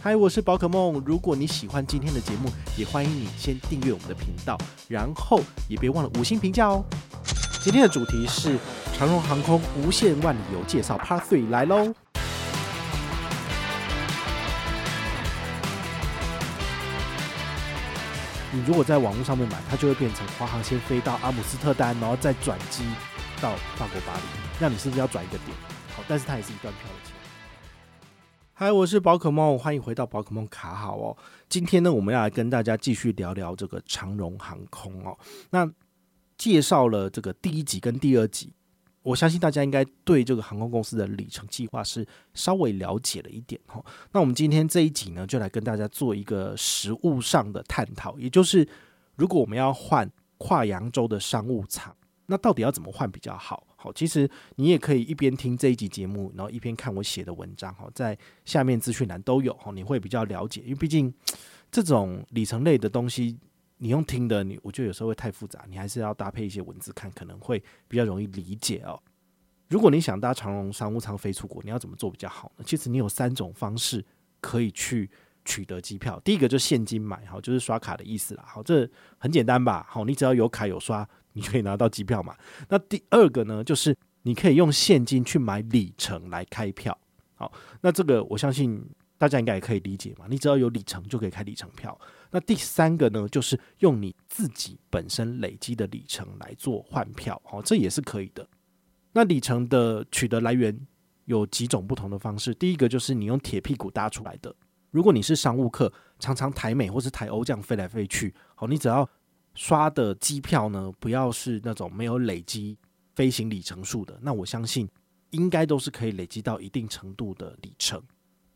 嗨，我是宝可梦。如果你喜欢今天的节目，也欢迎你先订阅我们的频道，然后也别忘了五星评价哦。今天的主题是长荣航空无限万里游介绍 Part Three 来喽。你如果在网络上面买，它就会变成华航先飞到阿姆斯特丹，然后再转机到法国巴黎。那你是不是要转一个点？好，但是它也是一段票的钱。嗨，我是宝可梦，欢迎回到宝可梦卡好哦。今天呢，我们要来跟大家继续聊聊这个长荣航空哦。那介绍了这个第一集跟第二集，我相信大家应该对这个航空公司的里程计划是稍微了解了一点哈。那我们今天这一集呢，就来跟大家做一个实物上的探讨，也就是如果我们要换跨扬州的商务舱，那到底要怎么换比较好？好，其实你也可以一边听这一集节目，然后一边看我写的文章。哈，在下面资讯栏都有。哈，你会比较了解，因为毕竟这种里程类的东西，你用听的，你我觉得有时候会太复杂，你还是要搭配一些文字看，可能会比较容易理解哦。如果你想搭长荣商务舱飞出国，你要怎么做比较好呢？其实你有三种方式可以去取得机票。第一个就是现金买，好，就是刷卡的意思啦。好，这很简单吧？好，你只要有卡有刷。你可以拿到机票嘛？那第二个呢，就是你可以用现金去买里程来开票。好，那这个我相信大家应该也可以理解嘛。你只要有里程就可以开里程票。那第三个呢，就是用你自己本身累积的里程来做换票。好，这也是可以的。那里程的取得来源有几种不同的方式。第一个就是你用铁屁股搭出来的。如果你是商务客，常常台美或是台欧这样飞来飞去，好，你只要刷的机票呢，不要是那种没有累积飞行里程数的，那我相信应该都是可以累积到一定程度的里程。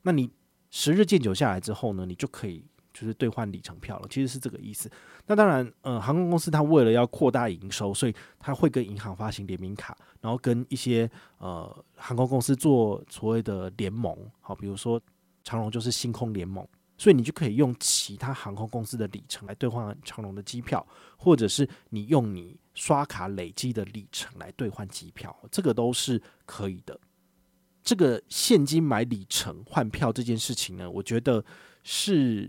那你十日见久下来之后呢，你就可以就是兑换里程票了。其实是这个意思。那当然，呃，航空公司它为了要扩大营收，所以它会跟银行发行联名卡，然后跟一些呃航空公司做所谓的联盟。好，比如说长荣就是星空联盟。所以你就可以用其他航空公司的里程来兑换长荣的机票，或者是你用你刷卡累积的里程来兑换机票，这个都是可以的。这个现金买里程换票这件事情呢，我觉得是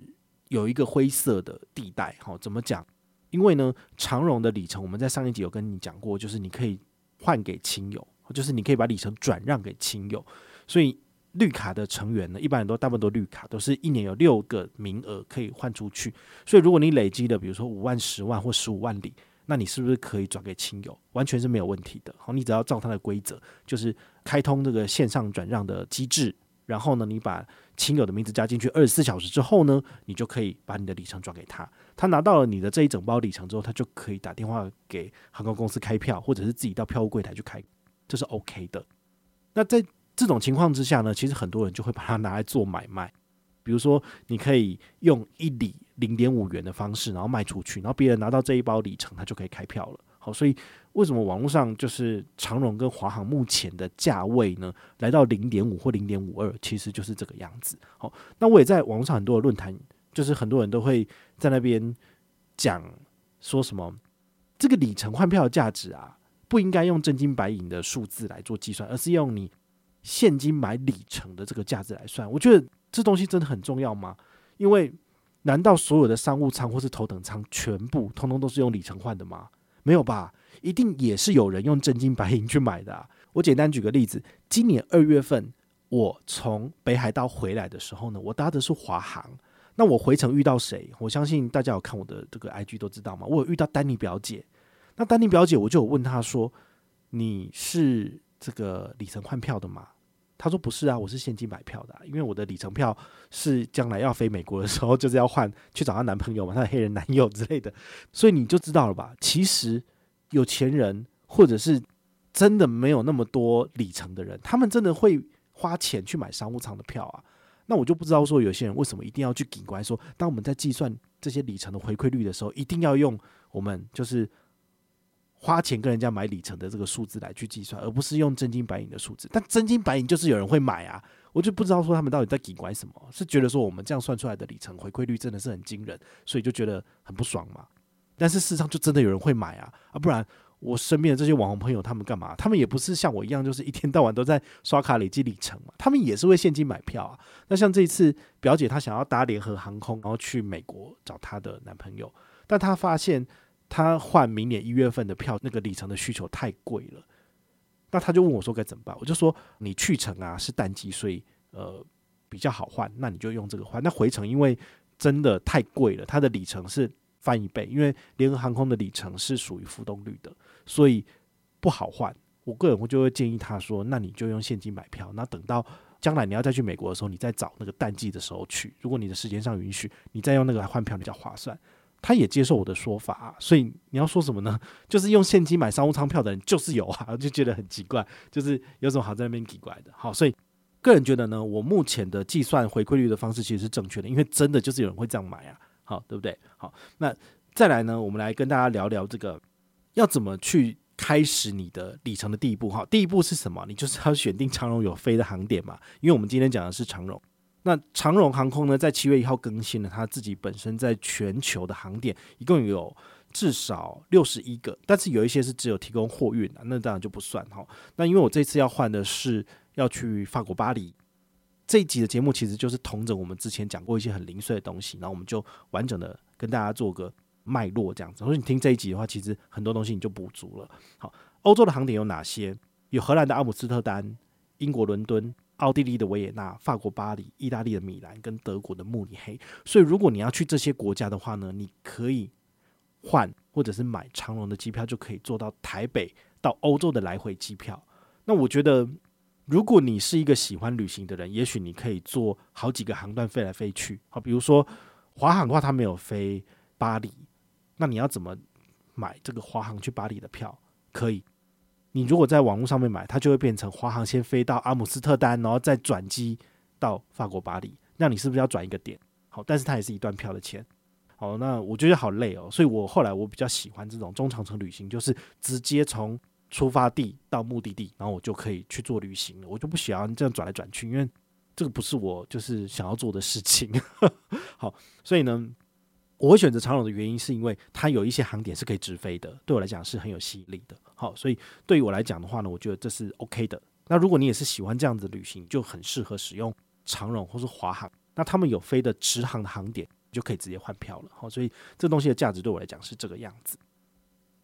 有一个灰色的地带。哈，怎么讲？因为呢，长荣的里程我们在上一集有跟你讲过，就是你可以换给亲友，就是你可以把里程转让给亲友，所以。绿卡的成员呢，一般很多大部分都绿卡，都是一年有六个名额可以换出去。所以如果你累积的，比如说五万、十万或十五万里，那你是不是可以转给亲友？完全是没有问题的。好，你只要照他的规则，就是开通这个线上转让的机制，然后呢，你把亲友的名字加进去，二十四小时之后呢，你就可以把你的里程转给他。他拿到了你的这一整包里程之后，他就可以打电话给航空公司开票，或者是自己到票务柜台去开，这是 OK 的。那在这种情况之下呢，其实很多人就会把它拿来做买卖，比如说你可以用一里零点五元的方式，然后卖出去，然后别人拿到这一包里程，他就可以开票了。好，所以为什么网络上就是长荣跟华航目前的价位呢，来到零点五或零点五二，其实就是这个样子。好，那我也在网络上很多的论坛，就是很多人都会在那边讲说什么这个里程换票的价值啊，不应该用真金白银的数字来做计算，而是用你。现金买里程的这个价值来算，我觉得这东西真的很重要吗？因为难道所有的商务舱或是头等舱全部通通都是用里程换的吗？没有吧，一定也是有人用真金白银去买的。我简单举个例子，今年二月份我从北海道回来的时候呢，我搭的是华航。那我回程遇到谁？我相信大家有看我的这个 IG 都知道嘛。我有遇到丹尼表姐，那丹尼表姐我就有问她说：“你是这个里程换票的吗？”他说不是啊，我是现金买票的，因为我的里程票是将来要飞美国的时候，就是要换去找她男朋友嘛，她的黑人男友之类的，所以你就知道了吧？其实有钱人或者是真的没有那么多里程的人，他们真的会花钱去买商务舱的票啊。那我就不知道说有些人为什么一定要去警官说，当我们在计算这些里程的回馈率的时候，一定要用我们就是。花钱跟人家买里程的这个数字来去计算，而不是用真金白银的数字。但真金白银就是有人会买啊，我就不知道说他们到底在给拐什么，是觉得说我们这样算出来的里程回馈率真的是很惊人，所以就觉得很不爽嘛。但是事实上就真的有人会买啊，啊，不然我身边的这些网红朋友，他们干嘛？他们也不是像我一样，就是一天到晚都在刷卡累积里程嘛。他们也是会现金买票啊。那像这一次表姐她想要搭联合航空，然后去美国找她的男朋友，但她发现他换明年一月份的票，那个里程的需求太贵了。那他就问我说该怎么办？我就说你去程啊是淡季，所以呃比较好换，那你就用这个换。那回程因为真的太贵了，它的里程是翻一倍，因为联合航空的里程是属于浮动率的。所以不好换，我个人我就会建议他说：“那你就用现金买票，那等到将来你要再去美国的时候，你再找那个淡季的时候去。如果你的时间上允许，你再用那个来换票比较划算。”他也接受我的说法啊，所以你要说什么呢？就是用现金买商务舱票的人就是有啊，就觉得很奇怪，就是有什么好在那边奇怪的。好，所以个人觉得呢，我目前的计算回馈率的方式其实是正确的，因为真的就是有人会这样买啊，好，对不对？好，那再来呢，我们来跟大家聊聊这个。要怎么去开始你的里程的第一步？哈，第一步是什么？你就是要选定长荣有飞的航点嘛。因为我们今天讲的是长荣，那长荣航空呢，在七月一号更新了它自己本身在全球的航点，一共有至少六十一个，但是有一些是只有提供货运的，那当然就不算哈。那因为我这次要换的是要去法国巴黎，这一集的节目其实就是同整我们之前讲过一些很零碎的东西，然后我们就完整的跟大家做个。脉络这样子，所以你听这一集的话，其实很多东西你就补足了。好，欧洲的航点有哪些？有荷兰的阿姆斯特丹、英国伦敦、奥地利的维也纳、法国巴黎、意大利的米兰跟德国的慕尼黑。所以，如果你要去这些国家的话呢，你可以换或者是买长龙的机票，就可以坐到台北到欧洲的来回机票。那我觉得，如果你是一个喜欢旅行的人，也许你可以坐好几个航段飞来飞去。好，比如说华航的话，它没有飞巴黎。那你要怎么买这个华航去巴黎的票？可以，你如果在网络上面买，它就会变成华航先飞到阿姆斯特丹，然后再转机到法国巴黎。那你是不是要转一个点？好，但是它也是一段票的钱。好，那我觉得好累哦，所以我后来我比较喜欢这种中长程旅行，就是直接从出发地到目的地，然后我就可以去做旅行了。我就不喜欢这样转来转去，因为这个不是我就是想要做的事情。好，所以呢。我会选择长荣的原因，是因为它有一些航点是可以直飞的，对我来讲是很有吸引力的。好，所以对于我来讲的话呢，我觉得这是 OK 的。那如果你也是喜欢这样子旅行，就很适合使用长荣或是华航。那他们有飞的直航的航点，你就可以直接换票了。好，所以这东西的价值对我来讲是这个样子。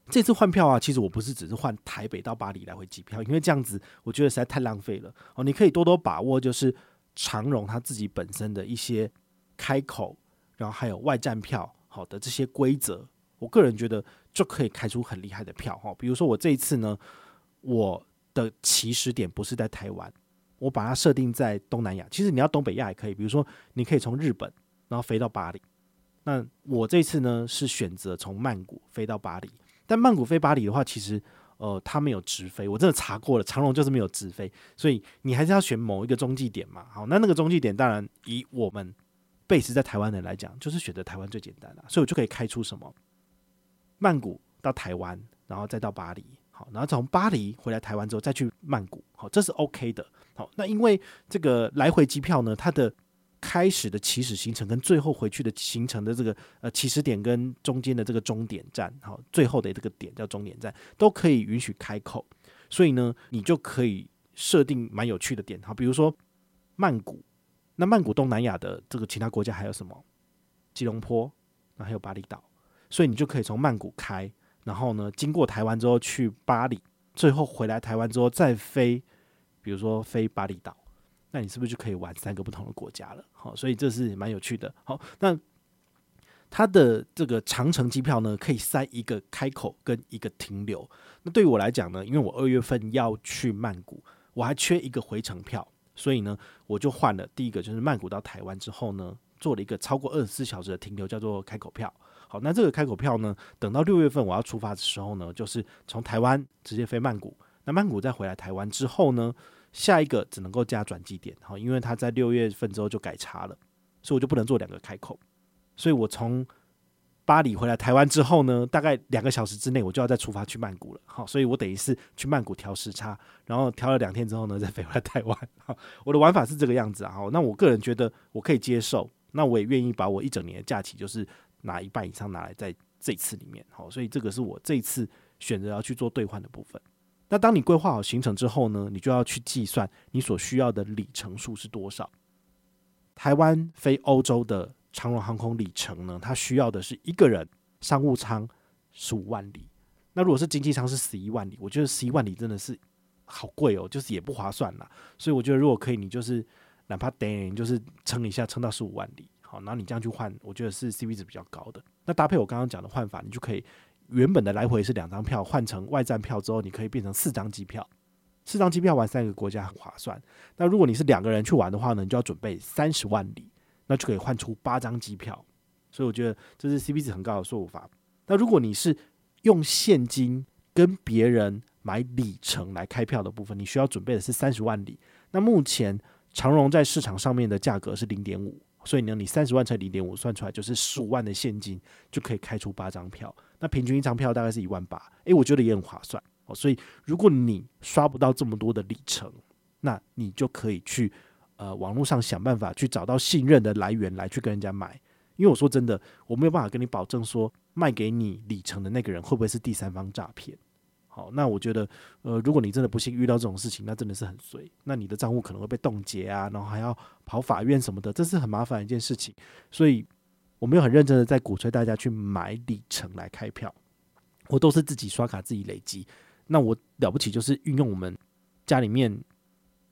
这次换票啊，其实我不是只是换台北到巴黎来回机票，因为这样子我觉得实在太浪费了。哦，你可以多多把握，就是长荣它自己本身的一些开口。然后还有外站票，好的这些规则，我个人觉得就可以开出很厉害的票哈。比如说我这一次呢，我的起始点不是在台湾，我把它设定在东南亚。其实你要东北亚也可以，比如说你可以从日本然后飞到巴黎。那我这次呢是选择从曼谷飞到巴黎，但曼谷飞巴黎的话，其实呃它没有直飞，我真的查过了，长荣就是没有直飞，所以你还是要选某一个中继点嘛。好，那那个中继点当然以我们。贝斯在台湾的人来讲，就是选择台湾最简单的，所以我就可以开出什么曼谷到台湾，然后再到巴黎，好，然后从巴黎回来台湾之后再去曼谷，好，这是 OK 的，好，那因为这个来回机票呢，它的开始的起始行程跟最后回去的行程的这个呃起始点跟中间的这个终点站，好，最后的这个点叫终点站，都可以允许开口，所以呢，你就可以设定蛮有趣的点，好，比如说曼谷。那曼谷东南亚的这个其他国家还有什么？吉隆坡，那还有巴厘岛，所以你就可以从曼谷开，然后呢，经过台湾之后去巴黎，最后回来台湾之后再飞，比如说飞巴厘岛，那你是不是就可以玩三个不同的国家了？好，所以这是蛮有趣的。好，那它的这个长程机票呢，可以塞一个开口跟一个停留。那对于我来讲呢，因为我二月份要去曼谷，我还缺一个回程票。所以呢，我就换了第一个，就是曼谷到台湾之后呢，做了一个超过二十四小时的停留，叫做开口票。好，那这个开口票呢，等到六月份我要出发的时候呢，就是从台湾直接飞曼谷。那曼谷再回来台湾之后呢，下一个只能够加转机点。好，因为他在六月份之后就改差了，所以我就不能做两个开口。所以我从巴黎回来台湾之后呢，大概两个小时之内我就要再出发去曼谷了。好，所以我等于是去曼谷调时差，然后调了两天之后呢，再飞回来台湾。好，我的玩法是这个样子啊。好，那我个人觉得我可以接受，那我也愿意把我一整年的假期就是拿一半以上拿来在这次里面。好，所以这个是我这一次选择要去做兑换的部分。那当你规划好行程之后呢，你就要去计算你所需要的里程数是多少。台湾飞欧洲的长荣航空里程呢，它需要的是一个人商务舱十五万里。那如果是经济舱是十一万里，我觉得十一万里真的是好贵哦，就是也不划算啦。所以我觉得如果可以，你就是哪怕等你就是撑一下，撑到十五万里，好，然后你这样去换，我觉得是 CP 值比较高的。那搭配我刚刚讲的换法，你就可以。原本的来回是两张票，换成外站票之后，你可以变成四张机票。四张机票玩三个国家很划算。那如果你是两个人去玩的话呢，你就要准备三十万里，那就可以换出八张机票。所以我觉得这是 CP 值很高的说法。那如果你是用现金跟别人买里程来开票的部分，你需要准备的是三十万里。那目前长荣在市场上面的价格是零点五。所以呢，你三十万乘零点五算出来就是十五万的现金就可以开出八张票，那平均一张票大概是一万八，诶，我觉得也很划算哦。所以如果你刷不到这么多的里程，那你就可以去呃网络上想办法去找到信任的来源来去跟人家买，因为我说真的，我没有办法跟你保证说卖给你里程的那个人会不会是第三方诈骗。好，那我觉得，呃，如果你真的不幸遇到这种事情，那真的是很衰。那你的账户可能会被冻结啊，然后还要跑法院什么的，这是很麻烦的一件事情。所以，我没有很认真的在鼓吹大家去买里程来开票，我都是自己刷卡自己累积。那我了不起就是运用我们家里面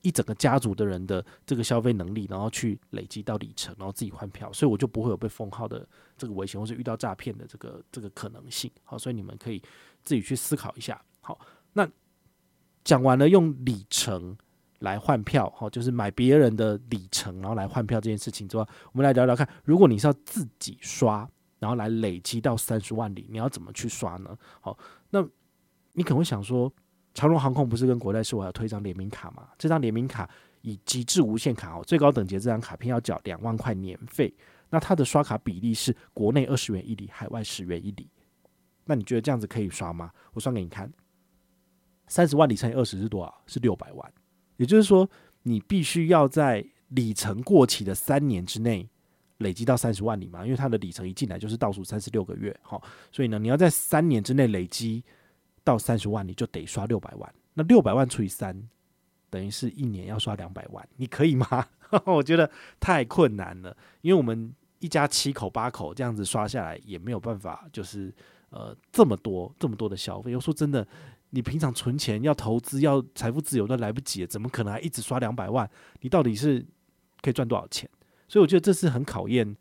一整个家族的人的这个消费能力，然后去累积到里程，然后自己换票，所以我就不会有被封号的这个危险，或是遇到诈骗的这个这个可能性。好，所以你们可以自己去思考一下。好，那讲完了用里程来换票，哈，就是买别人的里程，然后来换票这件事情之外，我们来聊聊看，如果你是要自己刷，然后来累积到三十万里，你要怎么去刷呢？好，那你可能会想说，长荣航空不是跟国泰说我要推一张联名卡吗？这张联名卡以极致无限卡哦，最高等级这张卡片要缴两万块年费，那它的刷卡比例是国内二十元一里，海外十元一里。那你觉得这样子可以刷吗？我算给你看。三十万里乘以二十是多少？是六百万。也就是说，你必须要在里程过期的三年之内累积到三十万里嘛？因为它的里程一进来就是倒数三十六个月，好，所以呢，你要在三年之内累积到三十万，你就得刷六百万。那六百万除以三，等于是一年要刷两百万，你可以吗？我觉得太困难了，因为我们一家七口八口这样子刷下来也没有办法，就是呃这么多这么多的消费。我说真的。你平常存钱要投资要财富自由都来不及，怎么可能还一直刷两百万？你到底是可以赚多少钱？所以我觉得这是很考验、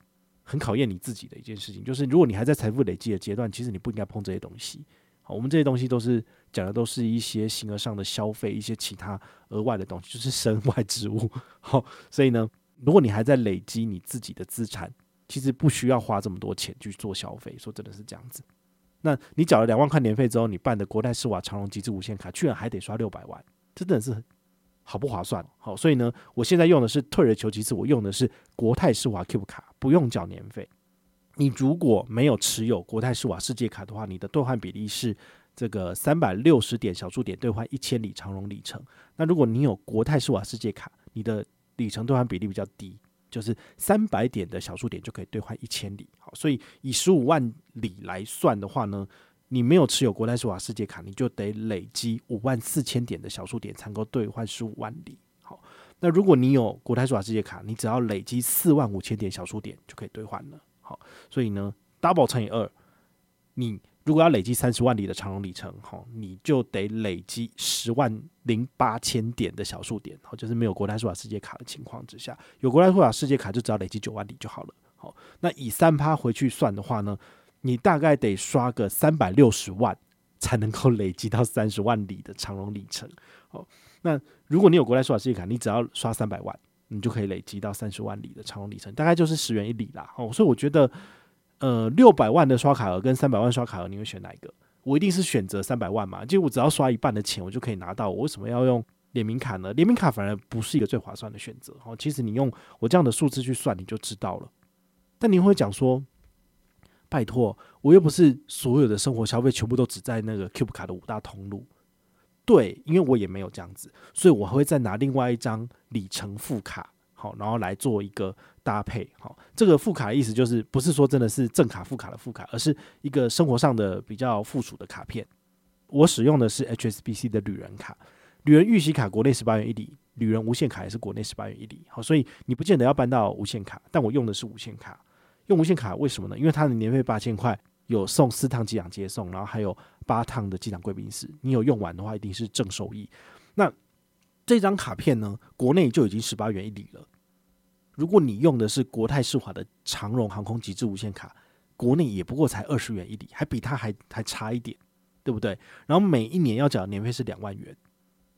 很考验你自己的一件事情。就是如果你还在财富累积的阶段，其实你不应该碰这些东西。我们这些东西都是讲的都是一些形而上的消费，一些其他额外的东西，就是身外之物。好，所以呢，如果你还在累积你自己的资产，其实不需要花这么多钱去做消费。说真的是这样子。那你缴了两万块年费之后，你办的国泰世华长荣极致无限卡，居然还得刷六百万，真的是好不划算。好，所以呢，我现在用的是退而求其次，我用的是国泰世华 Cube 卡，不用缴年费。你如果没有持有国泰世华世界卡的话，你的兑换比例是这个三百六十点小数点兑换一千里长荣里程。那如果你有国泰世华世界卡，你的里程兑换比例比较低。就是三百点的小数点就可以兑换一千里，好，所以以十五万里来算的话呢，你没有持有国泰世华世界卡，你就得累积五万四千点的小数点才能够兑换十五万里。好，那如果你有国泰世华世界卡，你只要累积四万五千点小数点就可以兑换了。好，所以呢，double 乘以二，你。如果要累积三十万里的长荣里程，哈，你就得累积十万零八千点的小数点，好，就是没有国泰世华世界卡的情况之下，有国泰世华世界卡就只要累积九万里就好了，好，那以三趴回去算的话呢，你大概得刷个三百六十万才能够累积到三十万里的长荣里程，好，那如果你有国泰世华世界卡，你只要刷三百万，你就可以累积到三十万里的长荣里程，大概就是十元一里啦，哦，所以我觉得。呃，六百万的刷卡额跟三百万刷卡额，你会选哪一个？我一定是选择三百万嘛，就我只要刷一半的钱，我就可以拿到。我为什么要用联名卡呢？联名卡反而不是一个最划算的选择。哦，其实你用我这样的数字去算，你就知道了。但你会讲说，拜托，我又不是所有的生活消费全部都只在那个 Cube 卡的五大通路。对，因为我也没有这样子，所以我会再拿另外一张里程副卡。好，然后来做一个搭配。好，这个副卡的意思就是不是说真的是正卡副卡的副卡，而是一个生活上的比较附属的卡片。我使用的是 HSBC 的旅人卡，旅人预习卡国内十八元一里，旅人无限卡也是国内十八元一里。好，所以你不见得要办到无限卡，但我用的是无限卡。用无限卡为什么呢？因为它的年费八千块，有送四趟机场接送，然后还有八趟的机场贵宾室。你有用完的话，一定是正收益。那这张卡片呢，国内就已经十八元一里了。如果你用的是国泰世华的长荣航空极致无限卡，国内也不过才二十元一里，还比它还还差一点，对不对？然后每一年要缴年费是两万元，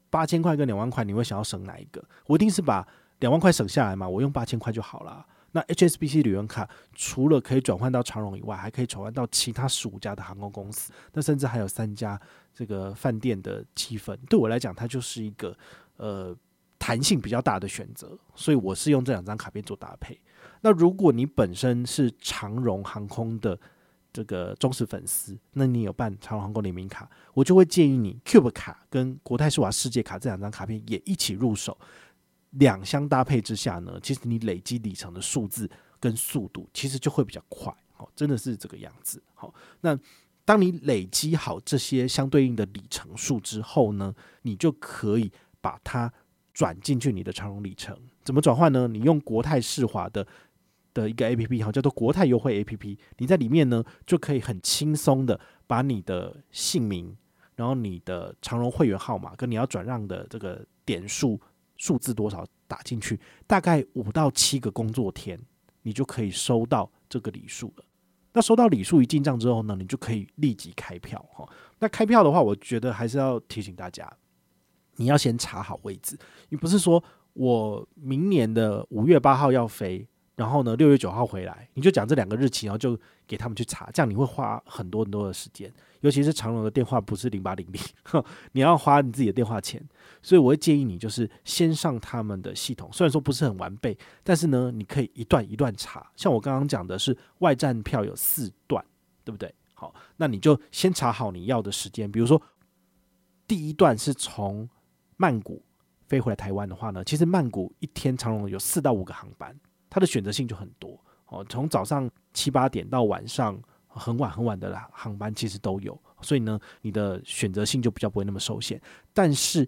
八千块跟两万块，你会想要省哪一个？我一定是把两万块省下来嘛，我用八千块就好了。那 HSBC 旅人卡除了可以转换到长荣以外，还可以转换到其他十五家的航空公司，那甚至还有三家这个饭店的积分。对我来讲，它就是一个呃弹性比较大的选择，所以我是用这两张卡片做搭配。那如果你本身是长荣航空的这个忠实粉丝，那你有办长荣航空联名卡，我就会建议你 Cube 卡跟国泰世华世界卡这两张卡片也一起入手。两相搭配之下呢，其实你累积里程的数字跟速度其实就会比较快，好，真的是这个样子。好，那当你累积好这些相对应的里程数之后呢，你就可以把它转进去你的长荣里程。怎么转换呢？你用国泰世华的的一个 A P P，好，叫做国泰优惠 A P P，你在里面呢就可以很轻松的把你的姓名，然后你的长荣会员号码跟你要转让的这个点数。数字多少打进去，大概五到七个工作天，你就可以收到这个礼数了。那收到礼数一进账之后呢，你就可以立即开票哈。那开票的话，我觉得还是要提醒大家，你要先查好位置，你不是说我明年的五月八号要飞。然后呢，六月九号回来，你就讲这两个日期，然后就给他们去查，这样你会花很多很多的时间，尤其是长荣的电话不是零八零零，你要花你自己的电话钱，所以我会建议你就是先上他们的系统，虽然说不是很完备，但是呢，你可以一段一段查，像我刚刚讲的是外站票有四段，对不对？好，那你就先查好你要的时间，比如说第一段是从曼谷飞回来台湾的话呢，其实曼谷一天长荣有四到五个航班。它的选择性就很多哦，从早上七八点到晚上很晚很晚的啦航班其实都有，所以呢，你的选择性就比较不会那么受限。但是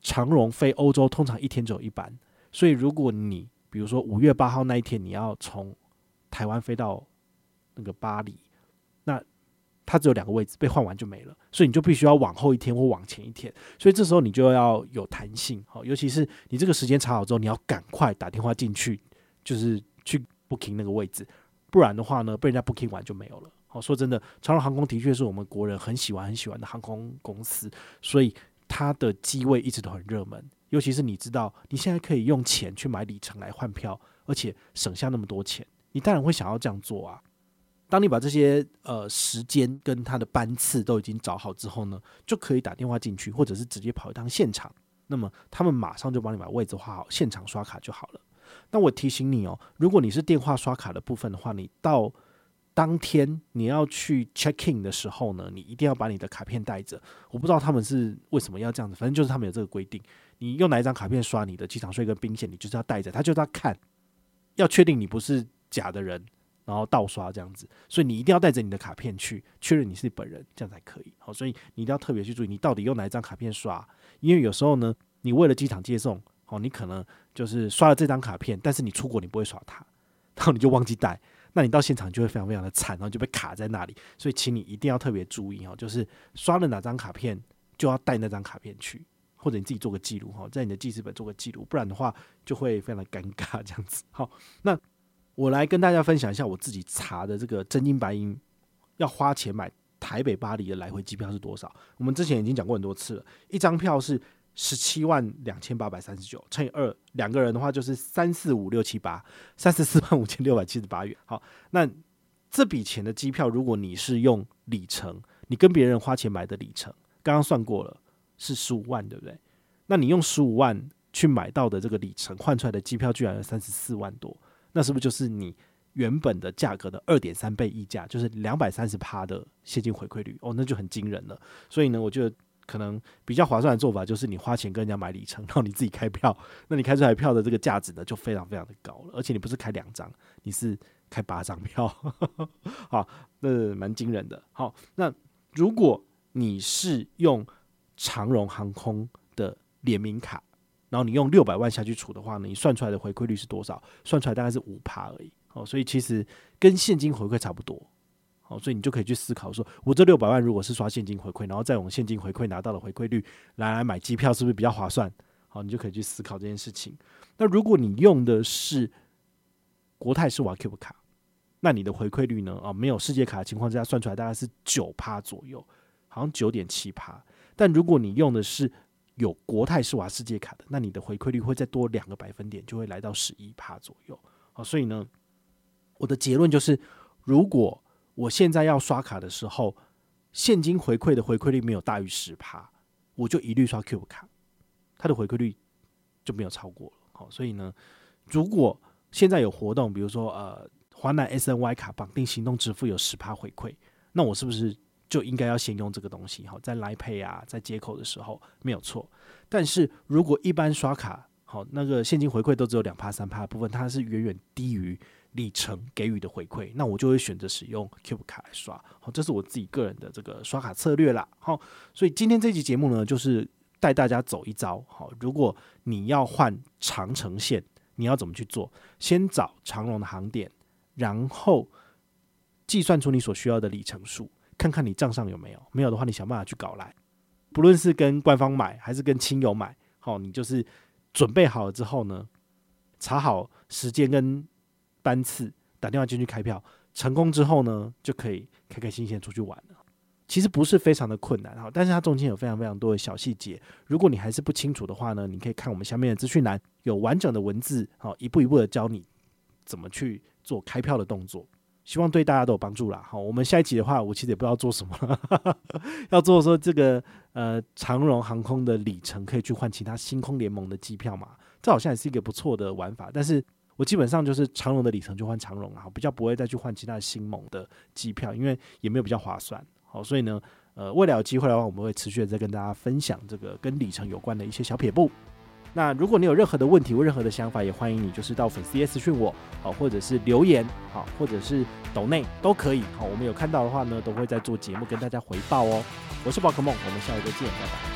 长荣飞欧洲通常一天只有一班，所以如果你比如说五月八号那一天你要从台湾飞到那个巴黎，那它只有两个位置，被换完就没了，所以你就必须要往后一天或往前一天，所以这时候你就要有弹性，好，尤其是你这个时间查好之后，你要赶快打电话进去。就是去 booking 那个位置，不然的话呢，被人家 booking 完就没有了。好，说真的，长荣航空的确是我们国人很喜欢很喜欢的航空公司，所以它的机位一直都很热门。尤其是你知道，你现在可以用钱去买里程来换票，而且省下那么多钱，你当然会想要这样做啊。当你把这些呃时间跟它的班次都已经找好之后呢，就可以打电话进去，或者是直接跑一趟现场，那么他们马上就帮你把位置画好，现场刷卡就好了。那我提醒你哦，如果你是电话刷卡的部分的话，你到当天你要去 check in 的时候呢，你一定要把你的卡片带着。我不知道他们是为什么要这样子，反正就是他们有这个规定。你用哪一张卡片刷你的机场税跟宾险，你就是要带着，他就是要看，要确定你不是假的人，然后盗刷这样子。所以你一定要带着你的卡片去确认你是本人，这样才可以。好，所以你一定要特别去注意，你到底用哪一张卡片刷，因为有时候呢，你为了机场接送。哦，你可能就是刷了这张卡片，但是你出国你不会刷它，然后你就忘记带，那你到现场就会非常非常的惨，然后就被卡在那里。所以，请你一定要特别注意哦，就是刷了哪张卡片就要带那张卡片去，或者你自己做个记录哈，在你的记事本做个记录，不然的话就会非常的尴尬这样子。好，那我来跟大家分享一下我自己查的这个真金白银要花钱买台北巴黎的来回机票是多少。我们之前已经讲过很多次了，一张票是。十七万两千八百三十九乘以二，两个人的话就是三四五六七八，三十四万五千六百七十八元。好，那这笔钱的机票，如果你是用里程，你跟别人花钱买的里程，刚刚算过了是十五万，对不对？那你用十五万去买到的这个里程换出来的机票，居然有三十四万多，那是不是就是你原本的价格的二点三倍溢价，就是两百三十趴的现金回馈率？哦，那就很惊人了。所以呢，我觉得。可能比较划算的做法就是你花钱跟人家买里程，然后你自己开票，那你开出来票的这个价值呢就非常非常的高了，而且你不是开两张，你是开八张票，好，那蛮惊人的。好，那如果你是用长荣航空的联名卡，然后你用六百万下去储的话呢，你算出来的回馈率是多少？算出来大概是五趴而已。哦，所以其实跟现金回馈差不多。哦，所以你就可以去思考说，我这六百万如果是刷现金回馈，然后再用现金回馈拿到的回馈率来来买机票，是不是比较划算？好，你就可以去思考这件事情。那如果你用的是国泰世华 Cube 卡，那你的回馈率呢？啊，没有世界卡的情况之下，算出来大概是九趴左右，好像九点七趴。但如果你用的是有国泰世华世界卡的，那你的回馈率会再多两个百分点，就会来到十一趴左右。好，所以呢，我的结论就是，如果我现在要刷卡的时候，现金回馈的回馈率没有大于十趴，我就一律刷 Cube 卡，它的回馈率就没有超过了。好，所以呢，如果现在有活动，比如说呃，华南 SNY 卡绑定行动支付有十趴回馈，那我是不是就应该要先用这个东西？好，在 Line Pay 啊，在接口的时候没有错。但是如果一般刷卡，好，那个现金回馈都只有两趴三趴的部分，它是远远低于。里程给予的回馈，那我就会选择使用 Cube 卡来刷。好，这是我自己个人的这个刷卡策略啦。好，所以今天这期节目呢，就是带大家走一遭。好，如果你要换长城线，你要怎么去做？先找长龙的航点，然后计算出你所需要的里程数，看看你账上有没有。没有的话，你想办法去搞来。不论是跟官方买还是跟亲友买，好，你就是准备好了之后呢，查好时间跟。班次打电话进去开票，成功之后呢，就可以开开心心出去玩了。其实不是非常的困难哈，但是它中间有非常非常多的小细节。如果你还是不清楚的话呢，你可以看我们下面的资讯栏，有完整的文字，好，一步一步的教你怎么去做开票的动作。希望对大家都有帮助啦。好，我们下一集的话，我其实也不知道做什么，要做说这个呃长荣航空的里程可以去换其他星空联盟的机票嘛？这好像也是一个不错的玩法，但是。我基本上就是长荣的里程就换长荣啊，比较不会再去换其他的星盟的机票，因为也没有比较划算。好，所以呢，呃，未来有机会的话，我们会持续的再跟大家分享这个跟里程有关的一些小撇步。那如果你有任何的问题或任何的想法，也欢迎你就是到粉丝页私讯我，好，或者是留言，好，或者是抖内都可以。好，我们有看到的话呢，都会在做节目跟大家回报哦。我是宝可梦，我们下一个见，拜拜。